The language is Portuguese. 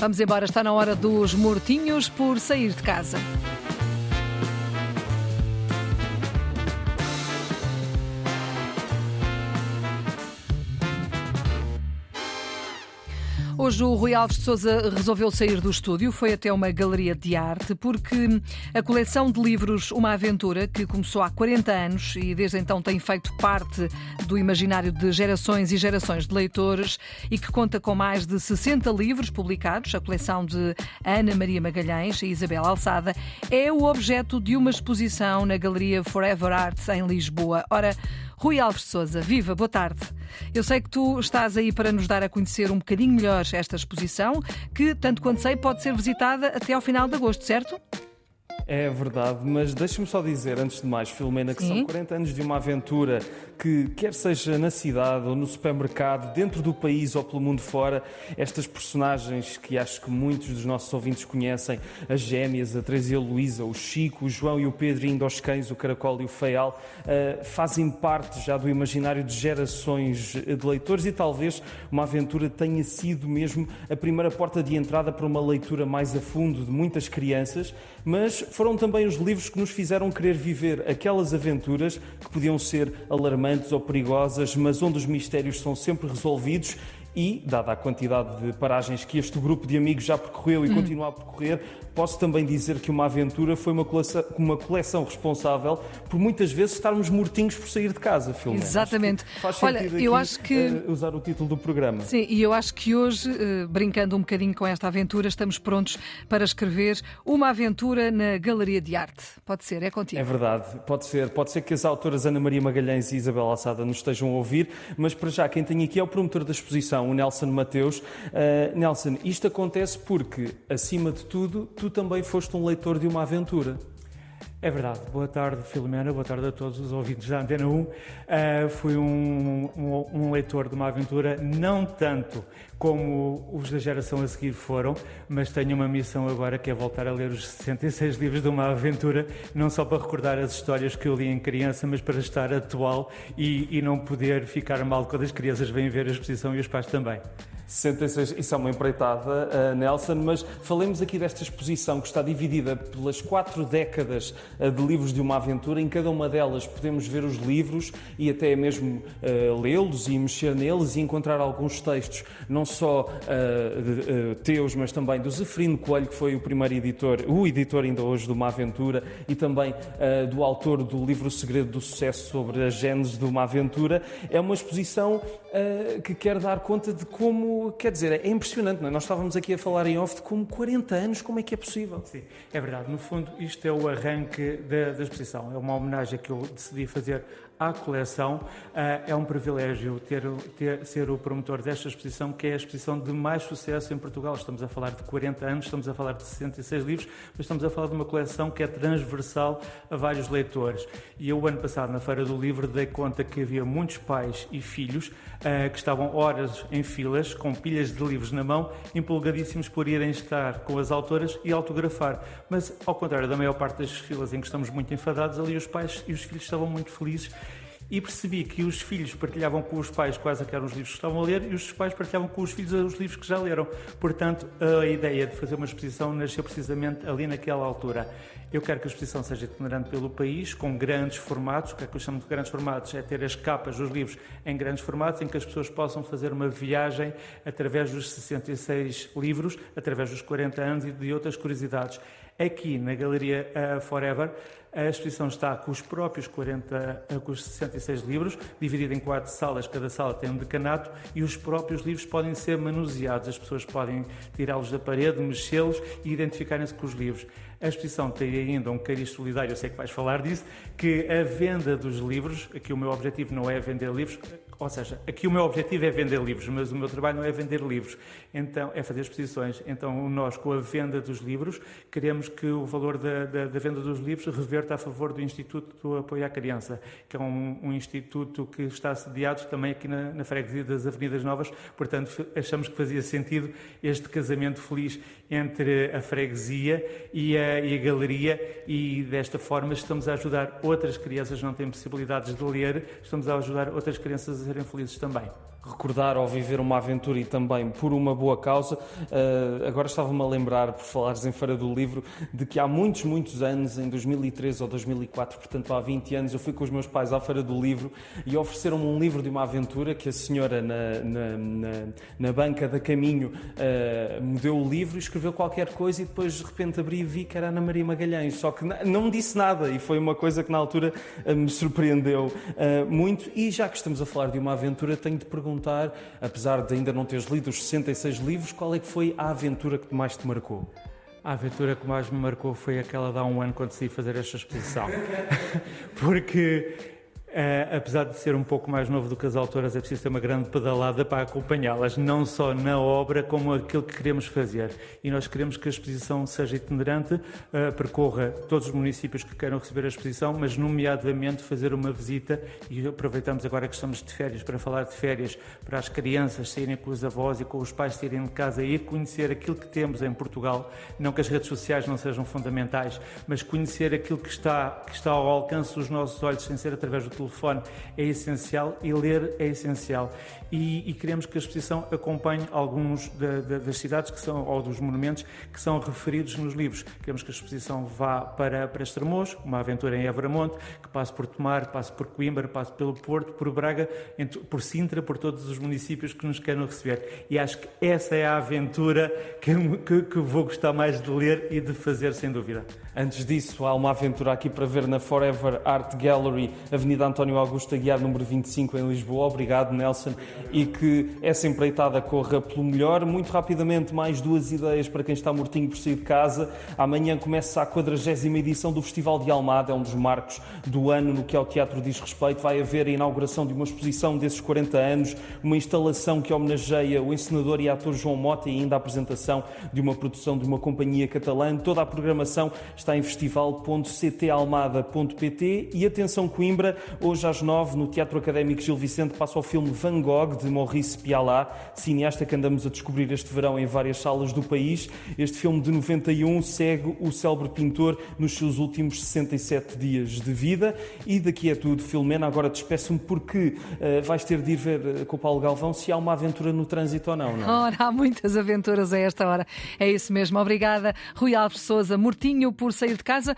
Vamos embora, está na hora dos mortinhos por sair de casa. Hoje o Rui Alves de Souza resolveu sair do estúdio, foi até uma galeria de arte, porque a coleção de livros Uma Aventura, que começou há 40 anos e desde então tem feito parte do imaginário de gerações e gerações de leitores e que conta com mais de 60 livros publicados, a coleção de Ana Maria Magalhães e Isabel Alçada, é o objeto de uma exposição na Galeria Forever Arts em Lisboa. Ora, Rui Alves Souza, viva, boa tarde. Eu sei que tu estás aí para nos dar a conhecer um bocadinho melhor esta exposição, que, tanto quanto sei, pode ser visitada até ao final de agosto, certo? É verdade, mas deixa-me só dizer, antes de mais, Filomena, que Sim. são 40 anos de uma aventura que, quer seja na cidade ou no supermercado, dentro do país ou pelo mundo fora, estas personagens que acho que muitos dos nossos ouvintes conhecem, as gêmeas, a Teresa e a Luísa, o Chico, o João e o Pedro, indo aos cães, o Caracol e o Feial, uh, fazem parte já do imaginário de gerações de leitores e talvez uma aventura tenha sido mesmo a primeira porta de entrada para uma leitura mais a fundo de muitas crianças, mas foram também os livros que nos fizeram querer viver aquelas aventuras que podiam ser alarmantes ou perigosas, mas onde os mistérios são sempre resolvidos e, dada a quantidade de paragens que este grupo de amigos já percorreu e hum. continua a percorrer, posso também dizer que uma aventura foi uma coleção, uma coleção responsável por muitas vezes estarmos mortinhos por sair de casa, Filomena. Exatamente. Faz Olha, eu acho que uh, usar o título do programa. Sim, e eu acho que hoje, uh, brincando um bocadinho com esta aventura, estamos prontos para escrever uma aventura na Galeria de Arte. Pode ser, é contigo. É verdade, pode ser. Pode ser que as autoras Ana Maria Magalhães e Isabel Alçada nos estejam a ouvir, mas para já quem tem aqui é o promotor da exposição, o Nelson Mateus. Uh, Nelson, isto acontece porque, acima de tudo, tu também foste um leitor de uma aventura. É verdade. Boa tarde, Filomena. Boa tarde a todos os ouvintes da Antena 1. Uh, eh, fui um, um, um, leitor de uma aventura, não tanto como os da geração a seguir foram, mas tenho uma missão agora que é voltar a ler os 66 livros de uma aventura, não só para recordar as histórias que eu li em criança, mas para estar atual e, e não poder ficar mal quando as crianças vêm ver a exposição e os pais também. 66, isso é uma empreitada, uh, Nelson, mas falemos aqui desta exposição que está dividida pelas quatro décadas uh, de livros de uma aventura. Em cada uma delas podemos ver os livros e até mesmo uh, lê-los e mexer neles e encontrar alguns textos, não só de, teus, mas também do Zeferino Coelho, que foi o primeiro editor, o editor ainda hoje de uma aventura, e também do autor do livro O Segredo do Sucesso sobre a gênese de uma aventura. É uma exposição que quer dar conta de como quer dizer, é impressionante, não é? Nós estávamos aqui a falar em off de como 40 anos, como é que é possível? Sim, é verdade. No fundo, isto é o arranque da, da exposição. É uma homenagem que eu decidi fazer à coleção. Ah, é um privilégio ter, ter, ser o promotor desta exposição, que é a exposição de mais sucesso em Portugal. Estamos a falar de 40 anos, estamos a falar de 66 livros, mas estamos a falar de uma coleção que é transversal a vários leitores. E eu, ano passado, na Feira do Livro, dei conta que havia muitos pais e filhos uh, que estavam horas em filas, com pilhas de livros na mão, empolgadíssimos por irem estar com as autoras e autografar. Mas, ao contrário da maior parte das filas em que estamos muito enfadados, ali os pais e os filhos estavam muito felizes e percebi que os filhos partilhavam com os pais quais eram os livros que estavam a ler e os pais partilhavam com os filhos os livros que já leram. Portanto, a ideia de fazer uma exposição nasceu precisamente ali naquela altura. Eu quero que a exposição seja itinerante pelo país, com grandes formatos. O que é que eu chamo de grandes formatos? É ter as capas dos livros em grandes formatos, em que as pessoas possam fazer uma viagem através dos 66 livros, através dos 40 anos e de outras curiosidades. Aqui na Galeria uh, Forever, a exposição está com os próprios 40, uh, com os 66 livros, dividida em quatro salas, cada sala tem um decanato e os próprios livros podem ser manuseados. As pessoas podem tirá-los da parede, mexê-los e identificarem-se com os livros. A exposição tem ainda um cariz solidário, eu sei que vais falar disso, que a venda dos livros, aqui o meu objetivo não é vender livros, ou seja, aqui o meu objetivo é vender livros, mas o meu trabalho não é vender livros, então é fazer exposições. Então nós, com a venda dos livros, queremos que o valor da, da, da venda dos livros reverta a favor do Instituto do Apoio à Criança, que é um, um instituto que está sediado também aqui na, na freguesia das Avenidas Novas, portanto achamos que fazia sentido este casamento feliz entre a freguesia e a, e a galeria e desta forma estamos a ajudar outras crianças que não têm possibilidades de ler, estamos a ajudar outras crianças a serem felizes também. Recordar ou viver uma aventura e também por uma boa causa. Uh, agora estava-me a lembrar, por falares em Feira do Livro, de que há muitos, muitos anos, em 2013 ou 2004, portanto há 20 anos, eu fui com os meus pais à Feira do Livro e ofereceram-me um livro de uma aventura que a senhora na, na, na, na banca da caminho uh, me deu o livro e escreveu qualquer coisa e depois de repente abri e vi que era Ana Maria Magalhães, só que não me disse nada e foi uma coisa que na altura uh, me surpreendeu muito. E já que estamos a falar de uma aventura, tenho de perguntar, apesar de ainda não teres lido os 66 livros, qual é que foi a aventura que mais te marcou? A aventura que mais me marcou foi aquela de há um ano quando decidi fazer esta exposição. Porque Uh, apesar de ser um pouco mais novo do que as autoras, é preciso ter uma grande pedalada para acompanhá-las, não só na obra, como aquilo que queremos fazer. E nós queremos que a exposição seja itinerante, uh, percorra todos os municípios que queiram receber a exposição, mas, nomeadamente, fazer uma visita. E aproveitamos agora que estamos de férias para falar de férias, para as crianças saírem com os avós e com os pais saírem de casa e ir conhecer aquilo que temos em Portugal. Não que as redes sociais não sejam fundamentais, mas conhecer aquilo que está, que está ao alcance dos nossos olhos, sem ser através do telefone é essencial e ler é essencial. E, e queremos que a exposição acompanhe alguns da, da, das cidades que são, ou dos monumentos que são referidos nos livros. Queremos que a exposição vá para, para Estremoz, uma aventura em Evramonte, que passe por Tomar, passe por Coimbra, passe pelo Porto, por Braga, por Sintra, por todos os municípios que nos queiram receber. E acho que essa é a aventura que, que, que vou gostar mais de ler e de fazer, sem dúvida. Antes disso, há uma aventura aqui para ver na Forever Art Gallery, Avenida António Augusto Aguiar, número 25, em Lisboa. Obrigado, Nelson. E que essa empreitada corra pelo melhor. Muito rapidamente, mais duas ideias para quem está mortinho por sair de casa. Amanhã começa a 40 edição do Festival de Almada, é um dos marcos do ano no que ao teatro diz respeito. Vai haver a inauguração de uma exposição desses 40 anos, uma instalação que homenageia o encenador e ator João Mota e ainda a apresentação de uma produção de uma companhia catalã. Toda a programação está em festival.ctalmada.pt e atenção Coimbra, hoje às nove no Teatro Académico Gil Vicente passa o filme Van Gogh de Maurice Pialat, cineasta que andamos a descobrir este verão em várias salas do país. Este filme de 91 segue o célebre pintor nos seus últimos 67 dias de vida e daqui é tudo. Filomena, agora despeço-me porque uh, vais ter de ir ver uh, com o Paulo Galvão se há uma aventura no trânsito ou não, não é? Ora, há muitas aventuras a esta hora. É isso mesmo. Obrigada, Rui Alves Souza. Mortinho por sair de casa.